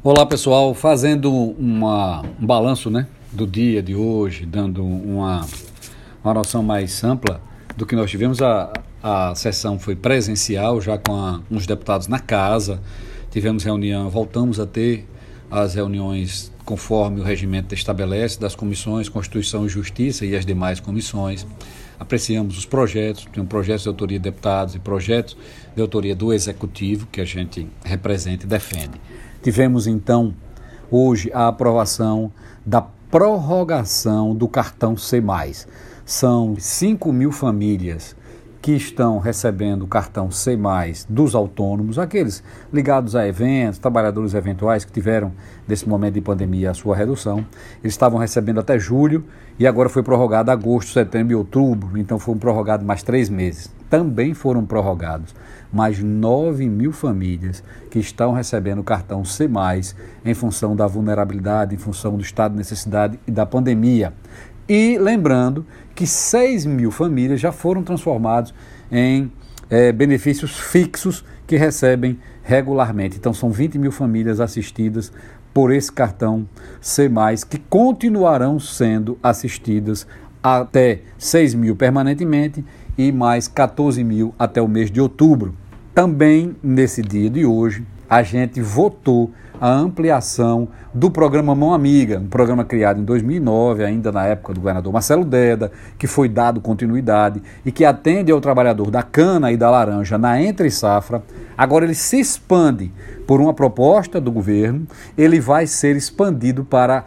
Olá pessoal, fazendo uma, um balanço né, do dia de hoje, dando uma, uma noção mais ampla do que nós tivemos. A, a sessão foi presencial, já com a, uns deputados na casa, tivemos reunião, voltamos a ter as reuniões conforme o regimento estabelece das comissões Constituição e Justiça e as demais comissões. Apreciamos os projetos, tem um projeto de autoria de deputados e projetos de autoria do Executivo que a gente representa e defende. Tivemos então hoje a aprovação da prorrogação do cartão C. São 5 mil famílias que estão recebendo o cartão C, dos autônomos, aqueles ligados a eventos, trabalhadores eventuais que tiveram, nesse momento de pandemia, a sua redução. Eles estavam recebendo até julho e agora foi prorrogado agosto, setembro e outubro, então foram prorrogados mais três meses. Também foram prorrogados mais 9 mil famílias que estão recebendo o cartão C, em função da vulnerabilidade, em função do estado de necessidade e da pandemia. E lembrando que 6 mil famílias já foram transformados em é, benefícios fixos que recebem regularmente. Então, são 20 mil famílias assistidas por esse cartão C, que continuarão sendo assistidas até 6 mil permanentemente e mais 14 mil até o mês de outubro. Também nesse dia de hoje, a gente votou a ampliação do programa Mão Amiga, um programa criado em 2009, ainda na época do governador Marcelo Deda, que foi dado continuidade e que atende ao trabalhador da cana e da laranja na entre safra. Agora ele se expande por uma proposta do governo, ele vai ser expandido para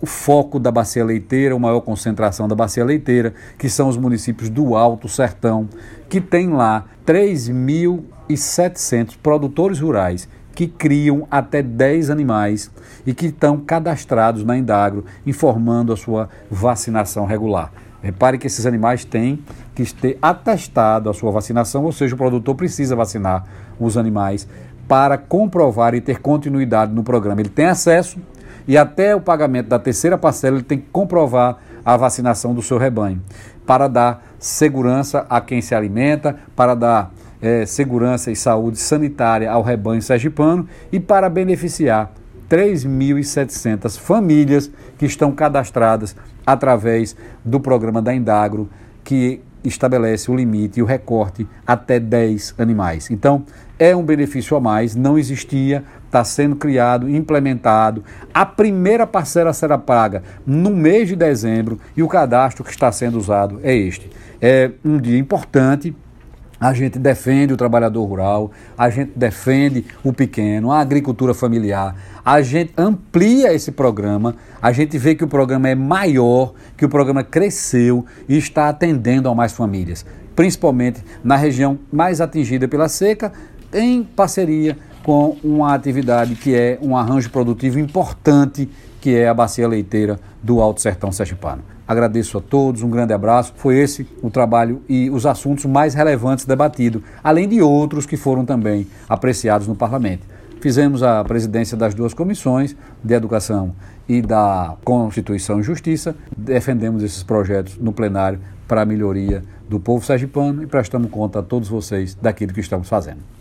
o foco da bacia leiteira, a maior concentração da bacia leiteira, que são os municípios do Alto Sertão, que tem lá 3.700 produtores rurais que criam até 10 animais e que estão cadastrados na Indagro, informando a sua vacinação regular. Repare que esses animais têm que ter atestado a sua vacinação, ou seja, o produtor precisa vacinar os animais para comprovar e ter continuidade no programa. Ele tem acesso e até o pagamento da terceira parcela ele tem que comprovar a vacinação do seu rebanho, para dar segurança a quem se alimenta, para dar é, segurança e saúde sanitária ao rebanho sergipano e para beneficiar 3.700 famílias que estão cadastradas através do programa da Indagro, que estabelece o limite e o recorte até 10 animais. Então, é um benefício a mais, não existia, está sendo criado, implementado. A primeira parcela será paga no mês de dezembro e o cadastro que está sendo usado é este. É um dia importante a gente defende o trabalhador rural, a gente defende o pequeno, a agricultura familiar, a gente amplia esse programa, a gente vê que o programa é maior, que o programa cresceu e está atendendo a mais famílias, principalmente na região mais atingida pela seca, em parceria com uma atividade que é um arranjo produtivo importante, que é a bacia leiteira do Alto Sertão Sergipano. Agradeço a todos, um grande abraço. Foi esse o trabalho e os assuntos mais relevantes debatidos, além de outros que foram também apreciados no parlamento. Fizemos a presidência das duas comissões, de Educação e da Constituição e Justiça. Defendemos esses projetos no plenário para a melhoria do povo sergipano e prestamos conta a todos vocês daquilo que estamos fazendo.